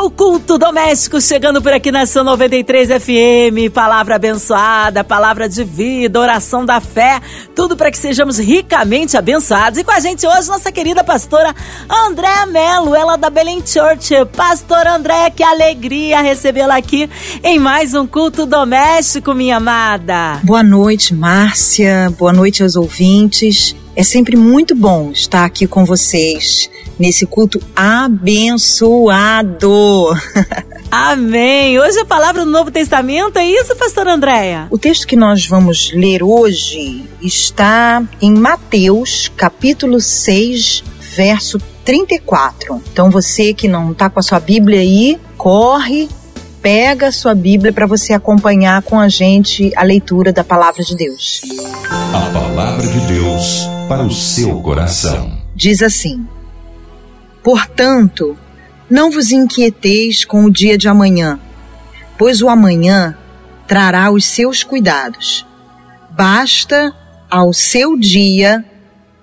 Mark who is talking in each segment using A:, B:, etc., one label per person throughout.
A: o culto doméstico chegando por aqui na São 93 FM. Palavra abençoada, palavra de vida, oração da fé, tudo para que sejamos ricamente abençoados. E com a gente hoje, nossa querida pastora Andréa Melo, ela da Belém Church. Pastora Andréa, que alegria recebê-la aqui em mais um culto doméstico, minha amada.
B: Boa noite, Márcia. Boa noite aos ouvintes. É sempre muito bom estar aqui com vocês nesse culto abençoado.
A: Amém. Hoje a palavra do Novo Testamento é isso, pastor Andréia?
B: O texto que nós vamos ler hoje está em Mateus, capítulo 6, verso 34. Então você que não está com a sua Bíblia aí, corre, pega a sua Bíblia para você acompanhar com a gente a leitura da palavra de Deus.
C: A palavra de Deus para o seu coração.
B: Diz assim: Portanto, não vos inquieteis com o dia de amanhã, pois o amanhã trará os seus cuidados. Basta ao seu dia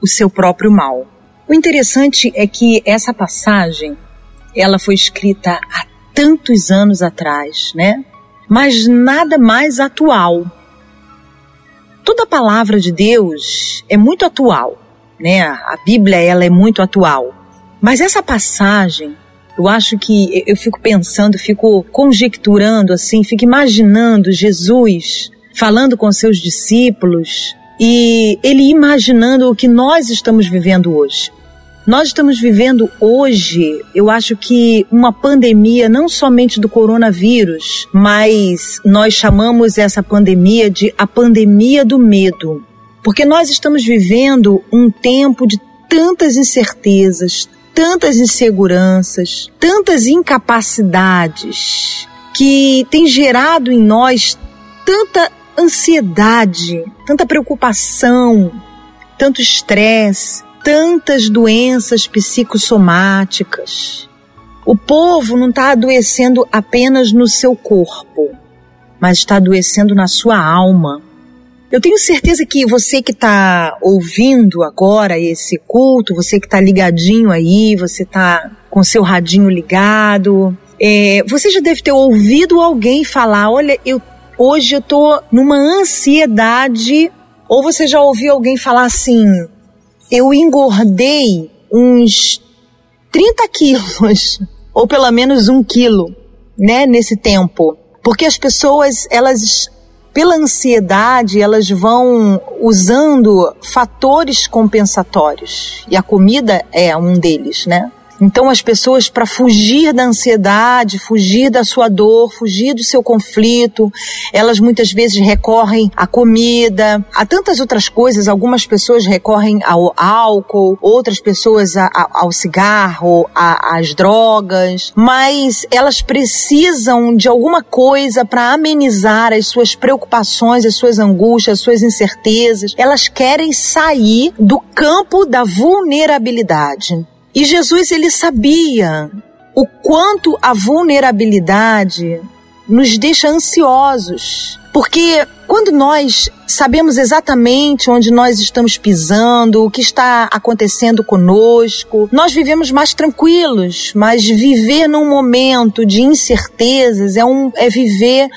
B: o seu próprio mal. O interessante é que essa passagem, ela foi escrita há tantos anos atrás, né? Mas nada mais atual toda a palavra de Deus é muito atual, né? A Bíblia ela é muito atual. Mas essa passagem, eu acho que eu fico pensando, fico conjecturando assim, fico imaginando Jesus falando com seus discípulos e ele imaginando o que nós estamos vivendo hoje. Nós estamos vivendo hoje, eu acho que uma pandemia não somente do coronavírus, mas nós chamamos essa pandemia de a pandemia do medo. Porque nós estamos vivendo um tempo de tantas incertezas, tantas inseguranças, tantas incapacidades que tem gerado em nós tanta ansiedade, tanta preocupação, tanto estresse, tantas doenças psicossomáticas. O povo não está adoecendo apenas no seu corpo, mas está adoecendo na sua alma. Eu tenho certeza que você que está ouvindo agora esse culto, você que está ligadinho aí, você está com seu radinho ligado, é, você já deve ter ouvido alguém falar: olha, eu, hoje eu estou numa ansiedade. Ou você já ouviu alguém falar assim: eu engordei uns 30 quilos, ou pelo menos um quilo, né, nesse tempo. Porque as pessoas, elas, pela ansiedade, elas vão usando fatores compensatórios. E a comida é um deles, né? Então, as pessoas, para fugir da ansiedade, fugir da sua dor, fugir do seu conflito, elas muitas vezes recorrem à comida, a tantas outras coisas. Algumas pessoas recorrem ao álcool, outras pessoas a, a, ao cigarro, a, às drogas, mas elas precisam de alguma coisa para amenizar as suas preocupações, as suas angústias, as suas incertezas. Elas querem sair do campo da vulnerabilidade. E Jesus ele sabia o quanto a vulnerabilidade nos deixa ansiosos. Porque quando nós sabemos exatamente onde nós estamos pisando, o que está acontecendo conosco, nós vivemos mais tranquilos. Mas viver num momento de incertezas é, um, é viver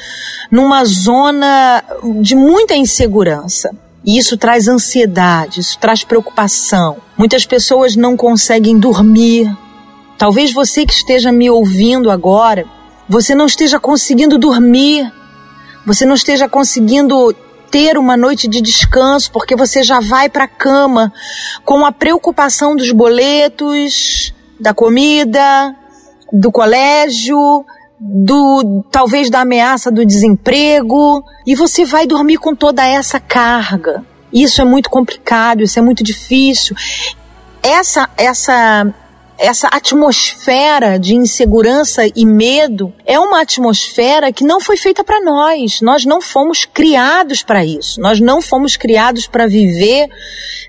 B: numa zona de muita insegurança. E isso traz ansiedade, isso traz preocupação. Muitas pessoas não conseguem dormir. Talvez você que esteja me ouvindo agora, você não esteja conseguindo dormir. Você não esteja conseguindo ter uma noite de descanso porque você já vai para a cama com a preocupação dos boletos, da comida, do colégio, do talvez da ameaça do desemprego e você vai dormir com toda essa carga. Isso é muito complicado, isso é muito difícil. Essa essa essa atmosfera de insegurança e medo é uma atmosfera que não foi feita para nós. Nós não fomos criados para isso. Nós não fomos criados para viver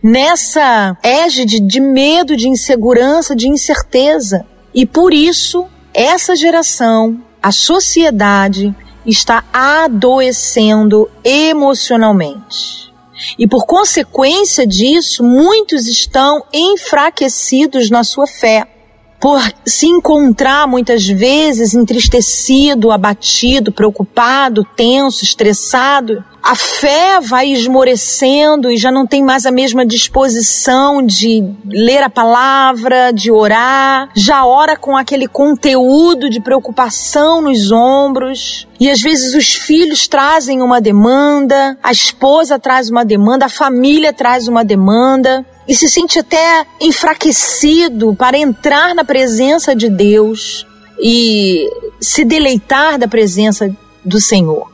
B: nessa égide de medo, de insegurança, de incerteza. E por isso essa geração a sociedade está adoecendo emocionalmente. E por consequência disso, muitos estão enfraquecidos na sua fé por se encontrar muitas vezes entristecido, abatido, preocupado, tenso, estressado, a fé vai esmorecendo e já não tem mais a mesma disposição de ler a palavra, de orar, já ora com aquele conteúdo de preocupação nos ombros. E às vezes os filhos trazem uma demanda, a esposa traz uma demanda, a família traz uma demanda e se sente até enfraquecido para entrar na presença de Deus e se deleitar da presença do Senhor.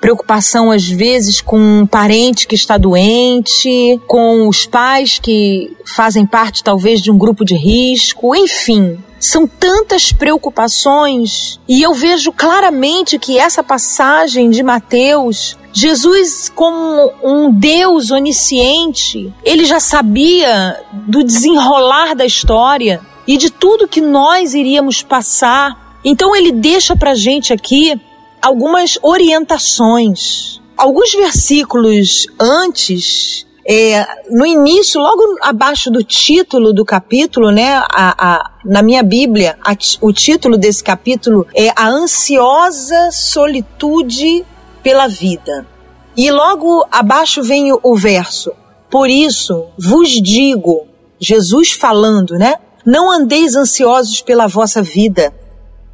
B: Preocupação às vezes com um parente que está doente, com os pais que fazem parte talvez de um grupo de risco, enfim, são tantas preocupações e eu vejo claramente que essa passagem de Mateus Jesus, como um Deus onisciente, ele já sabia do desenrolar da história e de tudo que nós iríamos passar. Então ele deixa para gente aqui algumas orientações. Alguns versículos antes, é, no início, logo abaixo do título do capítulo, né, a, a, na minha Bíblia, a, o título desse capítulo é A Ansiosa Solitude pela vida. E logo abaixo vem o, o verso: Por isso vos digo, Jesus falando, né? Não andeis ansiosos pela vossa vida.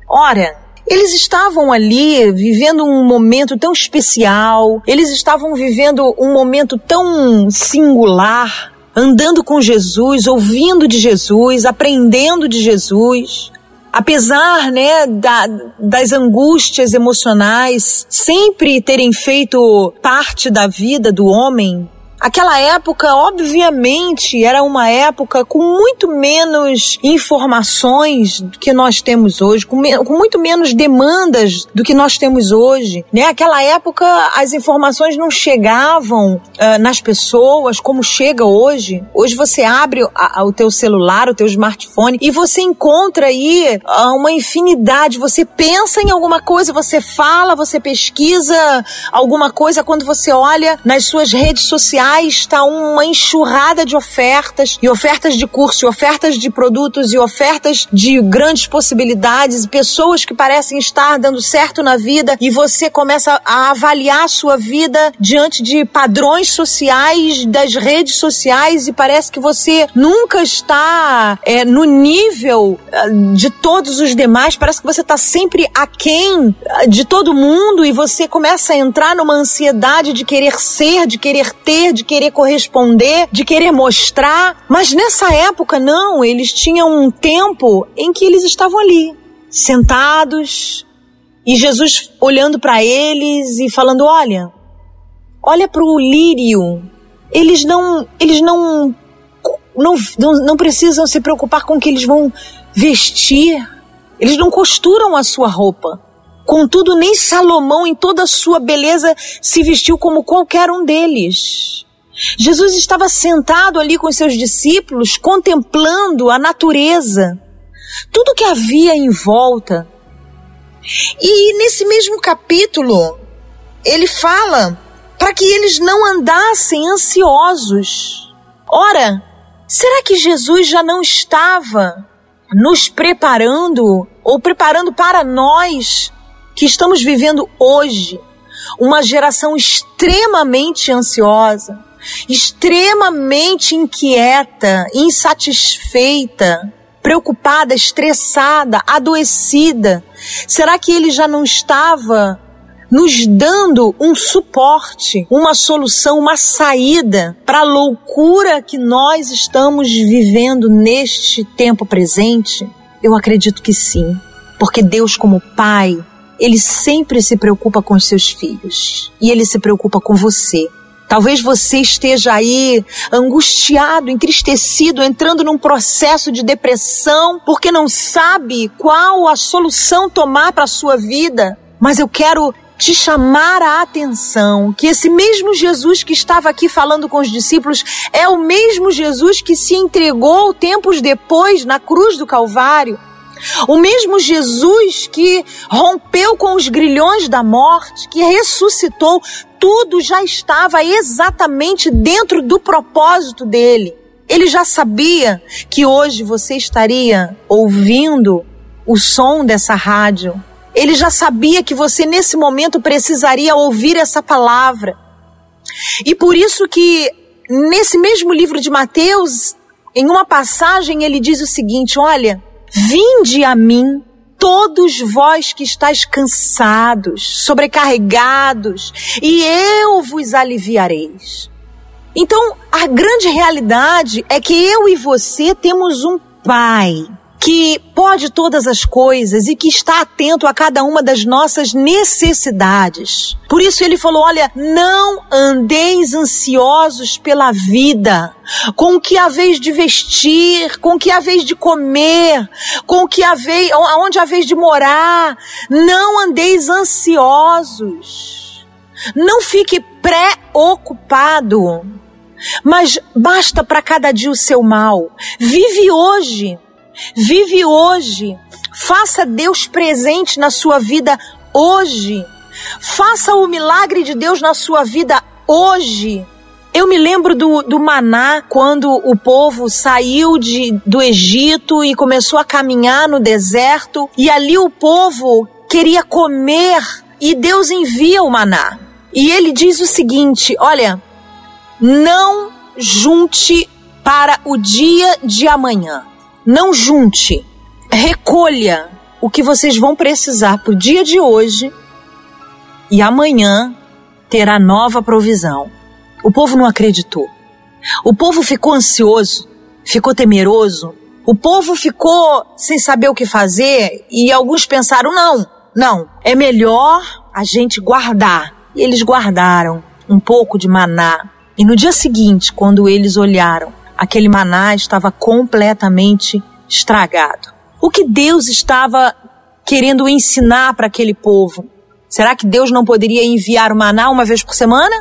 B: Ora, eles estavam ali vivendo um momento tão especial, eles estavam vivendo um momento tão singular, andando com Jesus, ouvindo de Jesus, aprendendo de Jesus. Apesar né, da, das angústias emocionais sempre terem feito parte da vida do homem, Aquela época, obviamente, era uma época com muito menos informações do que nós temos hoje, com, com, muito menos demandas do que nós temos hoje. Né? Aquela época, as informações não chegavam uh, nas pessoas como chega hoje. Hoje você abre a, a, o teu celular, o teu smartphone e você encontra aí uh, uma infinidade. Você pensa em alguma coisa, você fala, você pesquisa alguma coisa quando você olha nas suas redes sociais está uma enxurrada de ofertas, e ofertas de curso, e ofertas de produtos, e ofertas de grandes possibilidades, pessoas que parecem estar dando certo na vida, e você começa a avaliar a sua vida diante de padrões sociais, das redes sociais, e parece que você nunca está é, no nível é, de todos os demais, parece que você está sempre aquém é, de todo mundo, e você começa a entrar numa ansiedade de querer ser, de querer ter, de querer corresponder, de querer mostrar. Mas nessa época, não, eles tinham um tempo em que eles estavam ali, sentados, e Jesus olhando para eles e falando: Olha, olha para o lírio. Eles não, eles não, não, não precisam se preocupar com o que eles vão vestir. Eles não costuram a sua roupa. Contudo, nem Salomão, em toda a sua beleza, se vestiu como qualquer um deles. Jesus estava sentado ali com seus discípulos, contemplando a natureza, tudo que havia em volta. E nesse mesmo capítulo, ele fala para que eles não andassem ansiosos. Ora, será que Jesus já não estava nos preparando ou preparando para nós que estamos vivendo hoje uma geração extremamente ansiosa? Extremamente inquieta, insatisfeita, preocupada, estressada, adoecida? Será que ele já não estava nos dando um suporte, uma solução, uma saída para a loucura que nós estamos vivendo neste tempo presente? Eu acredito que sim, porque Deus, como Pai, ele sempre se preocupa com os seus filhos e ele se preocupa com você. Talvez você esteja aí angustiado, entristecido, entrando num processo de depressão, porque não sabe qual a solução tomar para a sua vida. Mas eu quero te chamar a atenção que esse mesmo Jesus que estava aqui falando com os discípulos é o mesmo Jesus que se entregou tempos depois na cruz do Calvário O mesmo Jesus que rompeu com os grilhões da morte, que ressuscitou, tudo já estava exatamente dentro do propósito dele. Ele já sabia que hoje você estaria ouvindo o som dessa rádio. Ele já sabia que você nesse momento precisaria ouvir essa palavra. E por isso que nesse mesmo livro de Mateus, em uma passagem ele diz o seguinte: olha, vinde a mim todos vós que estáis cansados, sobrecarregados, e eu vos aliviareis. Então, a grande realidade é que eu e você temos um Pai que pode todas as coisas e que está atento a cada uma das nossas necessidades. Por isso ele falou: olha, não andeis ansiosos pela vida, com o que haveis de vestir, com o que haveis de comer, com o que haveis, aonde haveis de morar. Não andeis ansiosos. Não fique preocupado. Mas basta para cada dia o seu mal. Vive hoje Vive hoje. Faça Deus presente na sua vida hoje. Faça o milagre de Deus na sua vida hoje. Eu me lembro do, do maná quando o povo saiu de, do Egito e começou a caminhar no deserto, e ali o povo queria comer e Deus envia o maná. E ele diz o seguinte: olha, não junte para o dia de amanhã não junte, recolha o que vocês vão precisar para o dia de hoje e amanhã terá nova provisão. O povo não acreditou. O povo ficou ansioso, ficou temeroso. O povo ficou sem saber o que fazer e alguns pensaram: não, não, é melhor a gente guardar. E eles guardaram um pouco de maná. E no dia seguinte, quando eles olharam aquele maná estava completamente estragado. O que Deus estava querendo ensinar para aquele povo? Será que Deus não poderia enviar o maná uma vez por semana?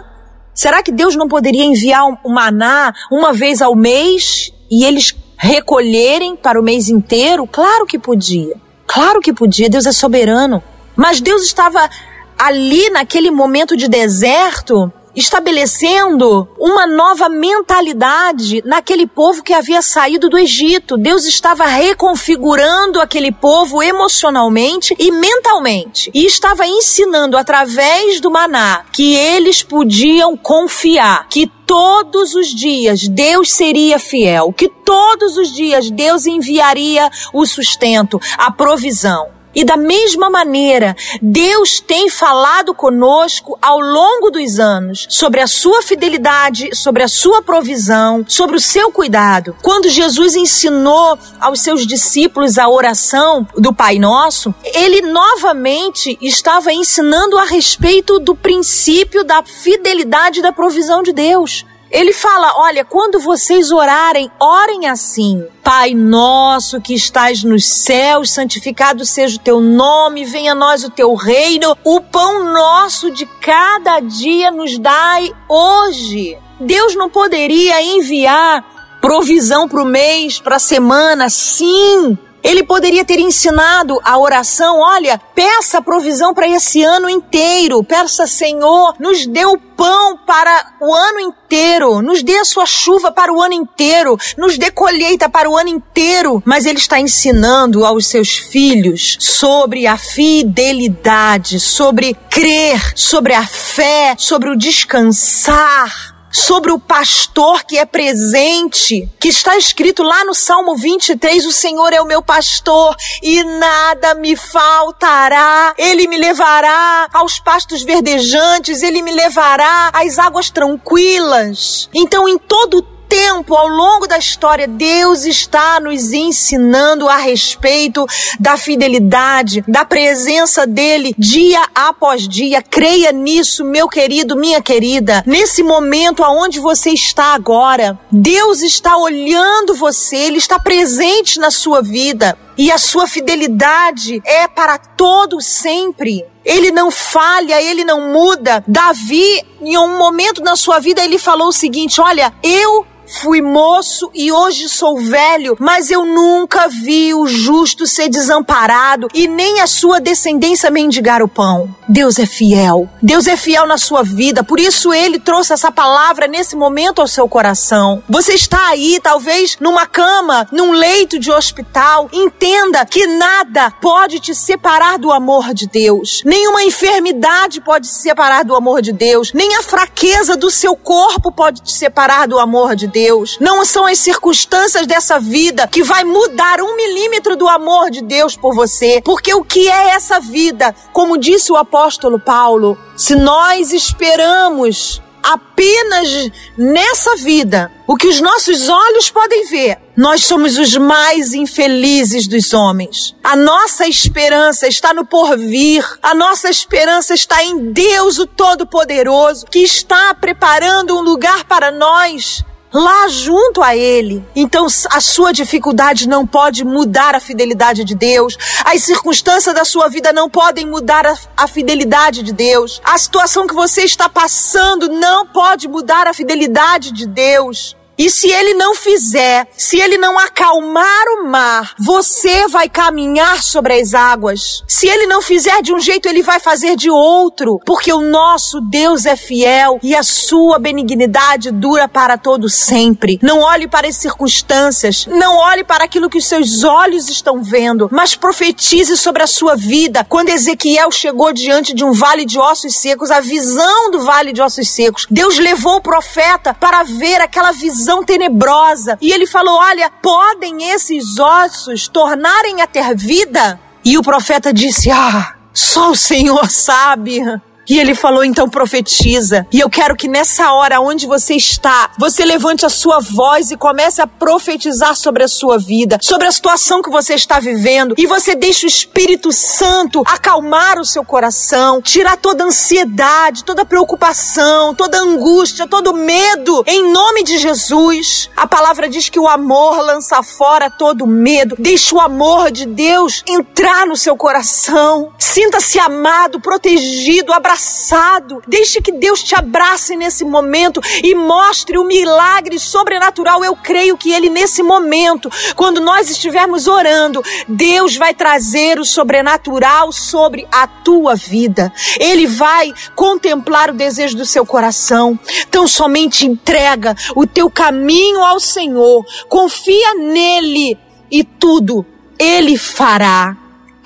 B: Será que Deus não poderia enviar o maná uma vez ao mês e eles recolherem para o mês inteiro? Claro que podia. Claro que podia. Deus é soberano. Mas Deus estava ali naquele momento de deserto estabelecendo uma nova mentalidade naquele povo que havia saído do Egito. Deus estava reconfigurando aquele povo emocionalmente e mentalmente. E estava ensinando através do maná que eles podiam confiar, que todos os dias Deus seria fiel, que todos os dias Deus enviaria o sustento, a provisão. E da mesma maneira, Deus tem falado conosco ao longo dos anos sobre a sua fidelidade, sobre a sua provisão, sobre o seu cuidado. Quando Jesus ensinou aos seus discípulos a oração do Pai Nosso, ele novamente estava ensinando a respeito do princípio da fidelidade da provisão de Deus. Ele fala: olha, quando vocês orarem, orem assim. Pai nosso que estás nos céus, santificado seja o teu nome, venha a nós o teu reino. O pão nosso de cada dia nos dai hoje. Deus não poderia enviar provisão para o mês, para a semana, sim, ele poderia ter ensinado a oração: olha, peça provisão para esse ano inteiro. Peça, Senhor, nos dê o pão para o ano inteiro, nos dê a sua chuva para o ano inteiro, nos dê colheita para o ano inteiro. Mas ele está ensinando aos seus filhos sobre a fidelidade, sobre crer, sobre a fé, sobre o descansar sobre o pastor que é presente, que está escrito lá no Salmo 23: O Senhor é o meu pastor e nada me faltará. Ele me levará aos pastos verdejantes, ele me levará às águas tranquilas. Então, em todo tempo, ao longo da história, Deus está nos ensinando a respeito da fidelidade, da presença dele dia após dia. Creia nisso, meu querido, minha querida. Nesse momento aonde você está agora, Deus está olhando você, ele está presente na sua vida e a sua fidelidade é para todo sempre. Ele não falha, ele não muda. Davi, em um momento na sua vida, ele falou o seguinte: Olha, eu fui moço e hoje sou velho, mas eu nunca vi o justo ser desamparado e nem a sua descendência mendigar o pão. Deus é fiel. Deus é fiel na sua vida, por isso ele trouxe essa palavra nesse momento ao seu coração. Você está aí, talvez numa cama, num leito de hospital. Entenda que nada pode te separar do amor de Deus. Nenhuma enfermidade pode te separar do amor de Deus. Nem a fraqueza do seu corpo pode te separar do amor de Deus. Não são as circunstâncias dessa vida que vai mudar um milímetro do amor de Deus por você. Porque o que é essa vida? Como disse o apóstolo Paulo, se nós esperamos apenas nessa vida o que os nossos olhos podem ver, nós somos os mais infelizes dos homens. A nossa esperança está no porvir, a nossa esperança está em Deus, o Todo-Poderoso, que está preparando um lugar para nós lá junto a Ele. Então a sua dificuldade não pode mudar a fidelidade de Deus. As circunstâncias da sua vida não podem mudar a, a fidelidade de Deus. A situação que você está passando não pode mudar a fidelidade de Deus. E se ele não fizer, se ele não acalmar o mar, você vai caminhar sobre as águas. Se ele não fizer de um jeito, ele vai fazer de outro, porque o nosso Deus é fiel e a sua benignidade dura para todo sempre. Não olhe para as circunstâncias, não olhe para aquilo que os seus olhos estão vendo, mas profetize sobre a sua vida. Quando Ezequiel chegou diante de um vale de ossos secos, a visão do vale de ossos secos, Deus levou o profeta para ver aquela visão visão tenebrosa. E ele falou: Olha, podem esses ossos tornarem a ter vida? E o profeta disse: Ah, só o Senhor sabe. E ele falou: então profetiza. E eu quero que nessa hora onde você está, você levante a sua voz e comece a profetizar sobre a sua vida, sobre a situação que você está vivendo. E você deixe o Espírito Santo acalmar o seu coração, tirar toda ansiedade, toda preocupação, toda angústia, todo medo. Em nome de Jesus. A palavra diz que o amor lança fora todo medo. Deixe o amor de Deus entrar no seu coração. Sinta-se amado, protegido, abraçado abraçado. Deixe que Deus te abrace nesse momento e mostre o milagre sobrenatural. Eu creio que Ele, nesse momento, quando nós estivermos orando, Deus vai trazer o sobrenatural sobre a tua vida. Ele vai contemplar o desejo do seu coração. Então, somente entrega o teu caminho ao Senhor, confia nele e tudo Ele fará.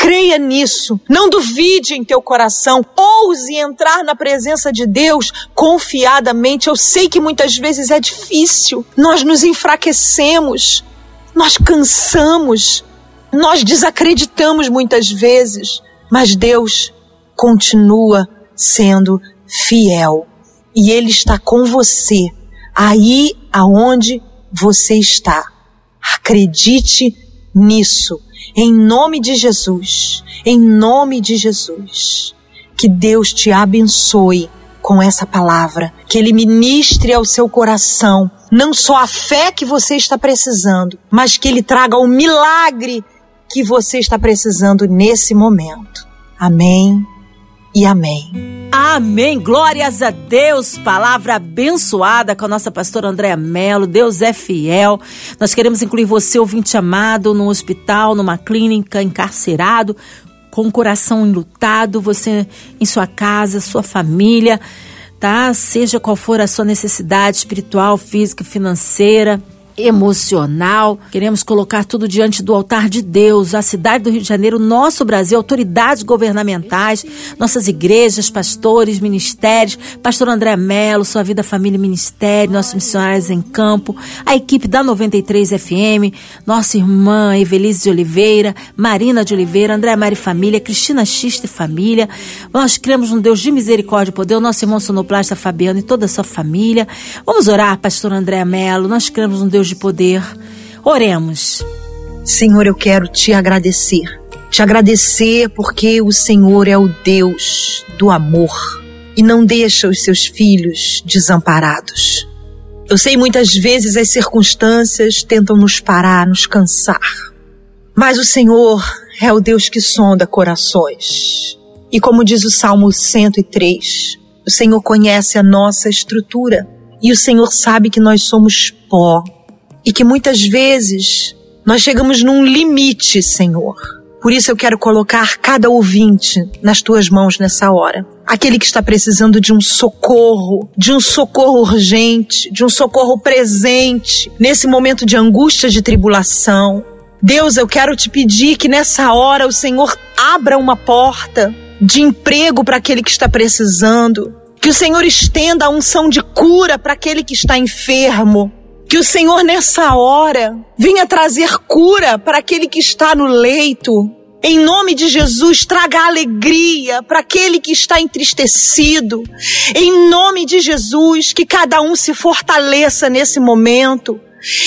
B: Creia nisso. Não duvide em teu coração. Ouse entrar na presença de Deus confiadamente. Eu sei que muitas vezes é difícil. Nós nos enfraquecemos. Nós cansamos. Nós desacreditamos muitas vezes. Mas Deus continua sendo fiel. E Ele está com você, aí aonde você está. Acredite nisso em nome de Jesus, em nome de Jesus, que Deus te abençoe com essa palavra, que Ele ministre ao seu coração não só a fé que você está precisando, mas que Ele traga o milagre que você está precisando nesse momento. Amém e amém.
A: Amém. Glórias a Deus. Palavra abençoada com a nossa pastora Andréa Mello. Deus é fiel. Nós queremos incluir você, ouvinte amado, no hospital, numa clínica, encarcerado, com o coração enlutado, você em sua casa, sua família, tá? Seja qual for a sua necessidade espiritual, física, financeira emocional. Queremos colocar tudo diante do altar de Deus, a cidade do Rio de Janeiro, nosso Brasil, autoridades governamentais, nossas igrejas, pastores, ministérios, pastor André Melo, sua vida, família e ministério, nossos missionários em campo, a equipe da 93 FM, nossa irmã Evelise de Oliveira, Marina de Oliveira, André Mari Família, Cristina Xista Família. Nós cremos num Deus de misericórdia e poder, o nosso irmão sonoplasta Fabiano e toda a sua família. Vamos orar, pastor André Melo. Nós cremos num Deus de poder. Oremos.
B: Senhor, eu quero te agradecer. Te agradecer porque o Senhor é o Deus do amor e não deixa os seus filhos desamparados. Eu sei muitas vezes as circunstâncias tentam nos parar, nos cansar. Mas o Senhor é o Deus que sonda corações. E como diz o Salmo 103, o Senhor conhece a nossa estrutura E o Senhor sabe que nós somos pó e que muitas vezes nós chegamos num limite, Senhor. Por isso eu quero colocar cada ouvinte nas tuas mãos nessa hora. Aquele que está precisando de um socorro, de um socorro urgente, de um socorro presente, nesse momento de angústia, de tribulação. Deus, eu quero te pedir que nessa hora o Senhor abra uma porta de emprego para aquele que está precisando, que o Senhor estenda a unção de cura para aquele que está enfermo. Que o Senhor nessa hora venha trazer cura para aquele que está no leito. Em nome de Jesus, traga alegria para aquele que está entristecido. Em nome de Jesus, que cada um se fortaleça nesse momento.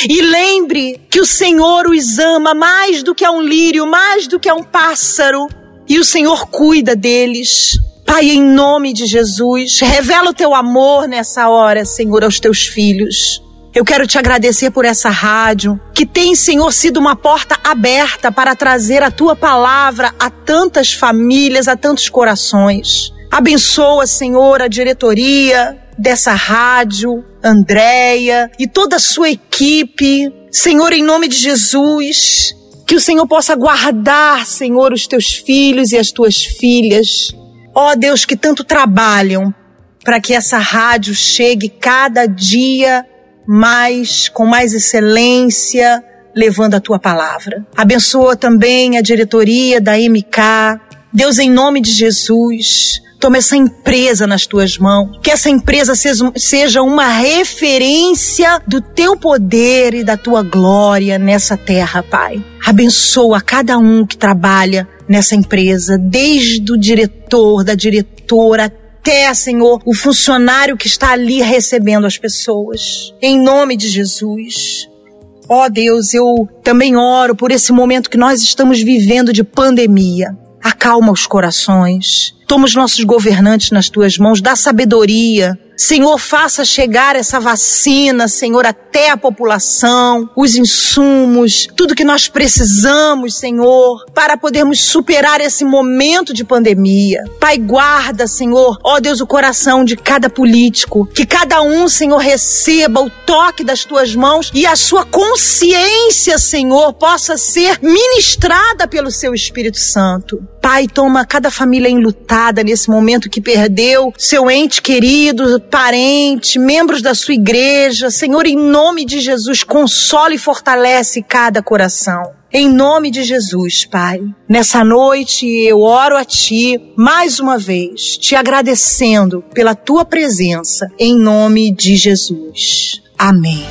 B: E lembre que o Senhor os ama mais do que a um lírio, mais do que a um pássaro. E o Senhor cuida deles. Pai, em nome de Jesus, revela o teu amor nessa hora, Senhor, aos teus filhos. Eu quero te agradecer por essa rádio, que tem, Senhor, sido uma porta aberta para trazer a tua palavra a tantas famílias, a tantos corações. Abençoa, Senhor, a diretoria dessa rádio, Andréia e toda a sua equipe. Senhor, em nome de Jesus, que o Senhor possa guardar, Senhor, os teus filhos e as tuas filhas. Ó oh, Deus, que tanto trabalham para que essa rádio chegue cada dia mais, com mais excelência, levando a tua palavra. Abençoa também a diretoria da MK. Deus, em nome de Jesus, toma essa empresa nas tuas mãos. Que essa empresa seja uma referência do teu poder e da tua glória nessa terra, Pai. Abençoa cada um que trabalha nessa empresa, desde o diretor, da diretora, até, Senhor, o funcionário que está ali recebendo as pessoas. Em nome de Jesus. Ó oh, Deus, eu também oro por esse momento que nós estamos vivendo de pandemia. Acalma os corações. Toma os nossos governantes nas tuas mãos, dá sabedoria, Senhor, faça chegar essa vacina, Senhor, até a população, os insumos, tudo que nós precisamos, Senhor, para podermos superar esse momento de pandemia. Pai, guarda, Senhor, ó Deus, o coração de cada político, que cada um, Senhor, receba o toque das tuas mãos e a sua consciência, Senhor, possa ser ministrada pelo seu Espírito Santo. Pai, toma cada família enlutada nesse momento que perdeu seu ente querido, parente, membros da sua igreja. Senhor, em nome de Jesus, consola e fortalece cada coração. Em nome de Jesus, Pai. Nessa noite eu oro a Ti mais uma vez, te agradecendo pela Tua presença, em nome de Jesus. Amém.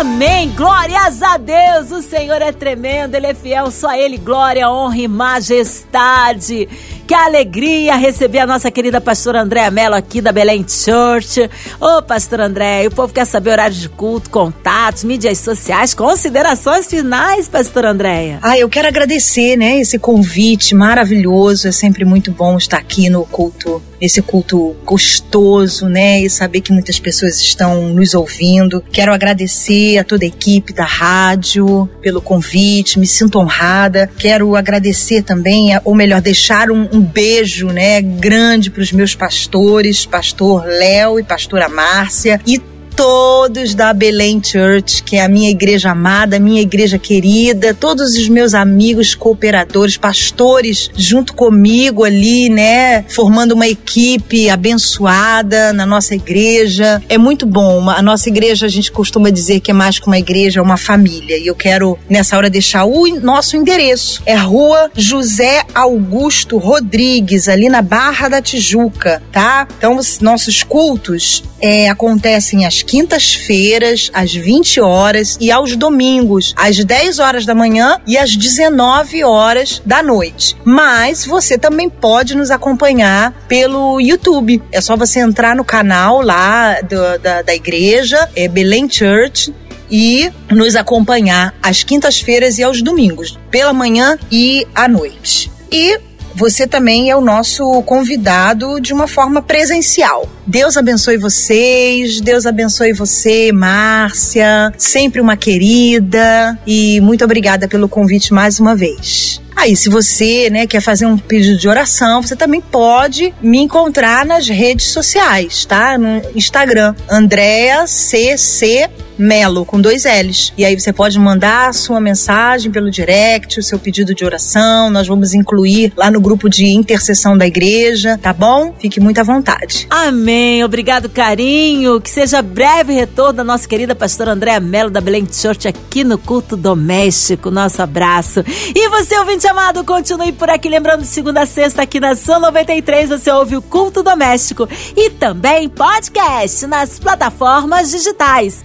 A: Amém. Glórias a Deus. O Senhor é tremendo, Ele é fiel. Só Ele, glória, honra e majestade. Que alegria receber a nossa querida pastora Andréa Mello aqui da Belém Church. Ô, pastor André, o povo quer saber horário de culto, contatos, mídias sociais, considerações finais, pastor Andréia.
B: Ah, eu quero agradecer, né, esse convite maravilhoso. É sempre muito bom estar aqui no culto, esse culto gostoso, né, e saber que muitas pessoas estão nos ouvindo. Quero agradecer a toda a equipe da rádio pelo convite, me sinto honrada. Quero agradecer também, ou melhor, deixar um, um beijo, né, grande para os meus pastores, pastor Léo e pastora Márcia e todos da Belém Church, que é a minha igreja amada, minha igreja querida, todos os meus amigos cooperadores, pastores junto comigo ali, né, formando uma equipe abençoada na nossa igreja. É muito bom. A nossa igreja, a gente costuma dizer que é mais que uma igreja, é uma família. E eu quero nessa hora deixar o nosso endereço. É Rua José Augusto Rodrigues, ali na Barra da Tijuca, tá? Então, os nossos cultos é, acontecem às quintas-feiras, às 20 horas, e aos domingos, às 10 horas da manhã e às 19 horas da noite. Mas você também pode nos acompanhar pelo YouTube. É só você entrar no canal lá do, da, da igreja, é Belém Church, e nos acompanhar às quintas-feiras e aos domingos, pela manhã e à noite. E você também é o nosso convidado de uma forma presencial. Deus abençoe vocês, Deus abençoe você, Márcia, sempre uma querida e muito obrigada pelo convite mais uma vez. Aí, se você né, quer fazer um pedido de oração, você também pode me encontrar nas redes sociais, tá? No Instagram, Andréa CC Melo, com dois L's. E aí você pode mandar a sua mensagem pelo direct, o seu pedido de oração. Nós vamos incluir lá no grupo de intercessão da igreja, tá bom? Fique muito à vontade.
A: Amém. Obrigado, carinho. Que seja breve retorno da nossa querida pastora Andréa Melo da Belém Church aqui no culto doméstico. Nosso abraço. E você, ouvinte amado, continue por aqui. Lembrando, segunda a sexta, aqui na São 93, você ouve o culto doméstico e também podcast nas plataformas digitais